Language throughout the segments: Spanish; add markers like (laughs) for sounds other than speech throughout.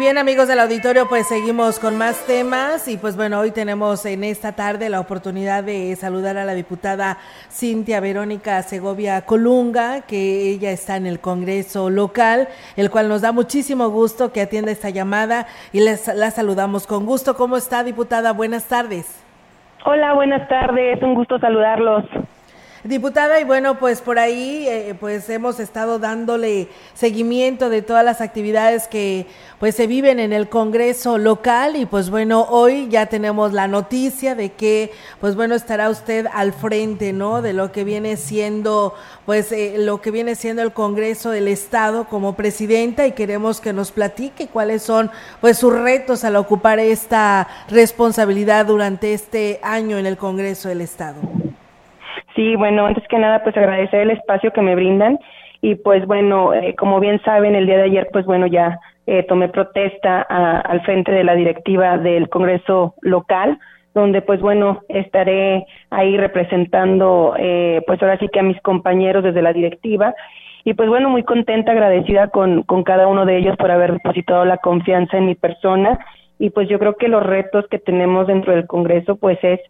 Bien amigos del auditorio, pues seguimos con más temas y pues bueno, hoy tenemos en esta tarde la oportunidad de saludar a la diputada Cintia Verónica Segovia Colunga, que ella está en el Congreso local, el cual nos da muchísimo gusto que atienda esta llamada y les, la saludamos con gusto. ¿Cómo está diputada? Buenas tardes. Hola, buenas tardes, un gusto saludarlos. Diputada, y bueno, pues por ahí eh, pues hemos estado dándole seguimiento de todas las actividades que pues se viven en el Congreso local y pues bueno, hoy ya tenemos la noticia de que pues bueno, estará usted al frente, ¿no? De lo que viene siendo pues eh, lo que viene siendo el Congreso del Estado como presidenta y queremos que nos platique cuáles son pues sus retos al ocupar esta responsabilidad durante este año en el Congreso del Estado. Sí, bueno, antes que nada, pues agradecer el espacio que me brindan. Y pues bueno, eh, como bien saben, el día de ayer, pues bueno, ya eh, tomé protesta al frente de la directiva del Congreso local, donde pues bueno, estaré ahí representando, eh, pues ahora sí que a mis compañeros desde la directiva. Y pues bueno, muy contenta, agradecida con, con cada uno de ellos por haber depositado la confianza en mi persona. Y pues yo creo que los retos que tenemos dentro del Congreso pues es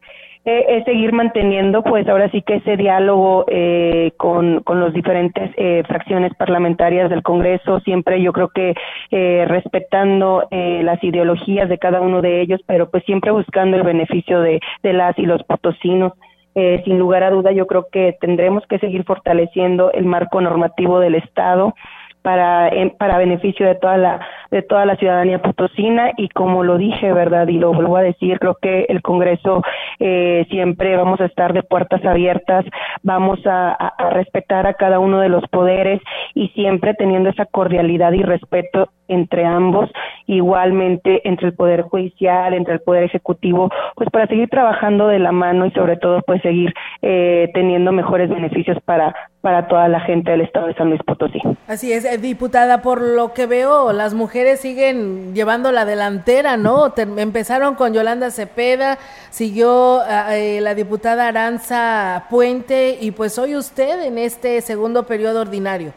eh, es seguir manteniendo, pues ahora sí que ese diálogo eh, con, con los diferentes eh, fracciones parlamentarias del Congreso, siempre yo creo que eh, respetando eh, las ideologías de cada uno de ellos, pero pues siempre buscando el beneficio de, de las y los potosinos. Eh, sin lugar a duda, yo creo que tendremos que seguir fortaleciendo el marco normativo del Estado para, para beneficio de toda la de toda la ciudadanía potosina y como lo dije, ¿verdad? Y lo vuelvo a decir, creo que el Congreso eh, siempre vamos a estar de puertas abiertas, vamos a, a, respetar a cada uno de los poderes y siempre teniendo esa cordialidad y respeto entre ambos, igualmente entre el Poder Judicial, entre el Poder Ejecutivo, pues para seguir trabajando de la mano y sobre todo pues seguir eh, teniendo mejores beneficios para, para toda la gente del Estado de San Luis Potosí. Así es, eh, diputada, por lo que veo, las mujeres siguen llevando la delantera, ¿no? (laughs) empezaron con Yolanda Cepeda, siguió eh, la diputada Aranza Puente y pues hoy usted en este segundo periodo ordinario.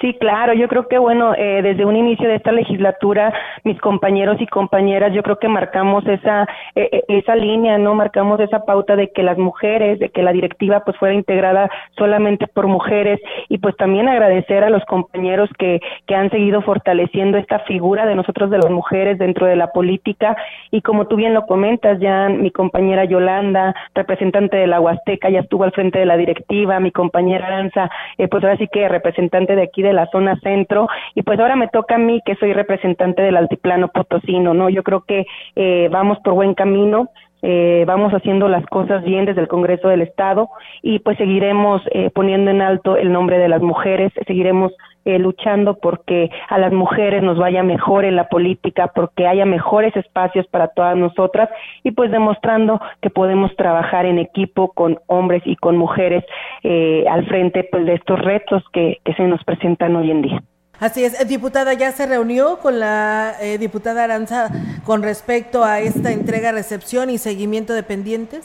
Sí, claro, yo creo que bueno, eh, desde un inicio de esta legislatura, mis compañeros y compañeras, yo creo que marcamos esa eh, esa línea, no marcamos esa pauta de que las mujeres, de que la directiva pues fuera integrada solamente por mujeres. Y pues también agradecer a los compañeros que que han seguido fortaleciendo esta figura de nosotros de las mujeres dentro de la política. Y como tú bien lo comentas, ya mi compañera Yolanda, representante de la Huasteca, ya estuvo al frente de la directiva, mi compañera Aranza, eh, pues ahora sí que representante de aquí de la zona centro y pues ahora me toca a mí que soy representante del altiplano potosino, ¿no? Yo creo que eh, vamos por buen camino. Eh, vamos haciendo las cosas bien desde el Congreso del Estado y pues seguiremos eh, poniendo en alto el nombre de las mujeres, seguiremos eh, luchando porque a las mujeres nos vaya mejor en la política, porque haya mejores espacios para todas nosotras y pues demostrando que podemos trabajar en equipo con hombres y con mujeres eh, al frente pues de estos retos que, que se nos presentan hoy en día. Así es, diputada, ¿ya se reunió con la eh, diputada Aranza con respecto a esta entrega, recepción y seguimiento de pendientes?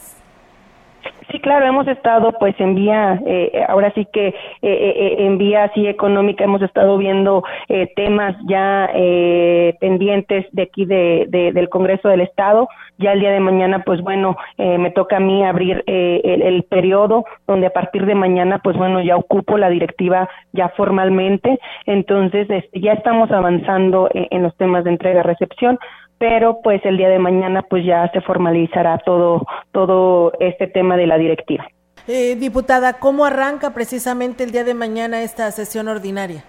Sí, claro, hemos estado pues en vía, eh, ahora sí que eh, eh, en vía así económica hemos estado viendo eh, temas ya eh, pendientes de aquí de, de, del Congreso del Estado. Ya el día de mañana, pues bueno, eh, me toca a mí abrir eh, el, el periodo donde a partir de mañana, pues bueno, ya ocupo la directiva ya formalmente. Entonces, este, ya estamos avanzando en los temas de entrega-recepción pero pues el día de mañana pues ya se formalizará todo todo este tema de la directiva. Eh, diputada, ¿cómo arranca precisamente el día de mañana esta sesión ordinaria?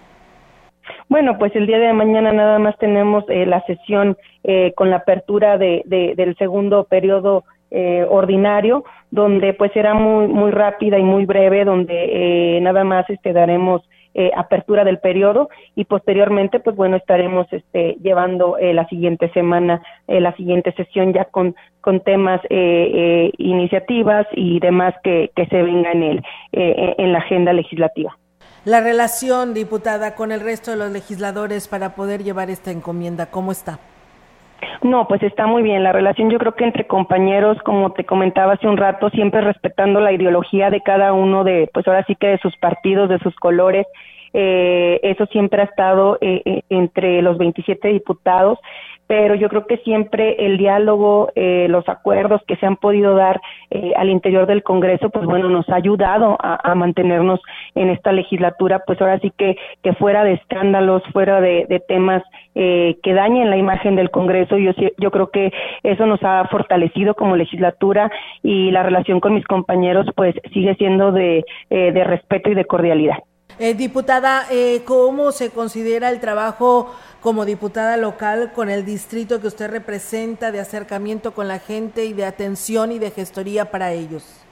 Bueno, pues el día de mañana nada más tenemos eh, la sesión eh, con la apertura de, de, del segundo periodo eh, ordinario, donde pues será muy muy rápida y muy breve, donde eh, nada más este daremos eh, apertura del periodo y posteriormente pues bueno estaremos este llevando eh, la siguiente semana eh, la siguiente sesión ya con con temas eh, iniciativas y demás que, que se venga en en la agenda legislativa la relación, diputada, con el resto de los legisladores para poder llevar esta encomienda? ¿Cómo está? No, pues está muy bien. La relación yo creo que entre compañeros, como te comentaba hace un rato, siempre respetando la ideología de cada uno de, pues ahora sí que de sus partidos, de sus colores. Eh, eso siempre ha estado eh, eh, entre los 27 diputados pero yo creo que siempre el diálogo, eh, los acuerdos que se han podido dar eh, al interior del Congreso, pues bueno, nos ha ayudado a, mantenernos en esta legislatura, pues ahora sí que, fuera de escándalos, fuera de, temas eh, que dañen la imagen del Congreso, yo, yo creo que eso nos ha fortalecido como legislatura y la relación con mis compañeros pues sigue siendo de, de respeto y de cordialidad. Diputada, ¿cómo se considera el trabajo como diputada local con el distrito que usted representa de acercamiento con la gente y de atención y de gestoría para ellos?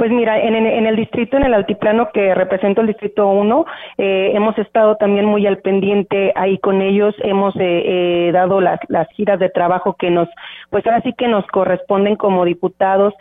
Pues mira, en, el distrito, en el altiplano que represento el distrito 1, eh, hemos estado también muy al pendiente ahí con ellos, hemos eh, eh, dado las, las giras de trabajo que nos, pues ahora sí que nos corresponden como diputados.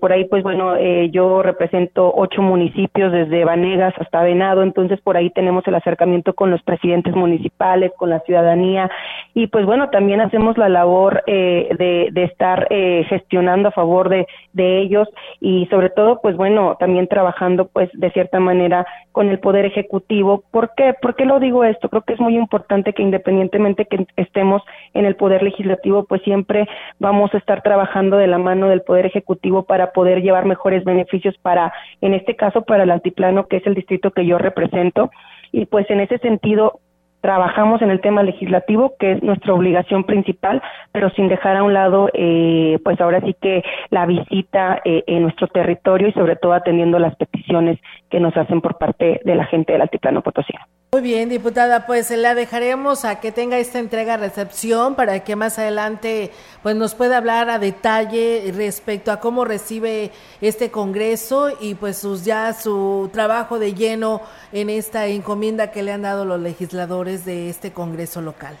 por ahí, pues bueno, yo represento ocho municipios desde Vanegas hasta Venado, entonces por ahí tenemos el acercamiento con los presidentes municipales, con la ciudadanía y pues bueno, también hacemos la labor de, de, estar gestionando a favor de, de ellos y sobre todo, pues bueno, también trabajando pues de cierta manera con el Poder Ejecutivo. ¿Por qué? ¿Por qué lo digo esto? Creo que es muy importante que independientemente que estemos en el Poder Legislativo, pues siempre vamos a estar trabajando de la mano del Poder Ejecutivo para poder llevar mejores beneficios para, en este caso, para el altiplano, que es el distrito que yo represento. Y pues en ese sentido, trabajamos en el tema legislativo, que es nuestra obligación principal, pero sin dejar a un lado, eh, pues ahora sí que la visita eh, en nuestro territorio y sobre todo atendiendo las peticiones que nos hacen por parte de la gente del Altiplano Potosí. Muy bien, diputada, pues la dejaremos a que tenga esta entrega-recepción para que más adelante pues nos pueda hablar a detalle respecto a cómo recibe este Congreso y pues sus, ya su trabajo de lleno en esta encomienda que le han dado los legisladores de este Congreso local.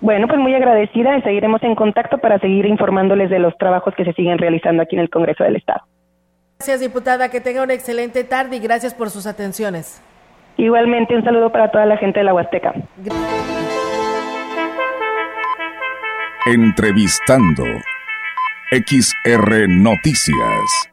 Bueno, pues muy agradecida y seguiremos en contacto para seguir informándoles de los trabajos que se siguen realizando aquí en el Congreso del Estado. Gracias, diputada. Que tenga una excelente tarde y gracias por sus atenciones. Igualmente, un saludo para toda la gente de la Huasteca. Entrevistando XR Noticias.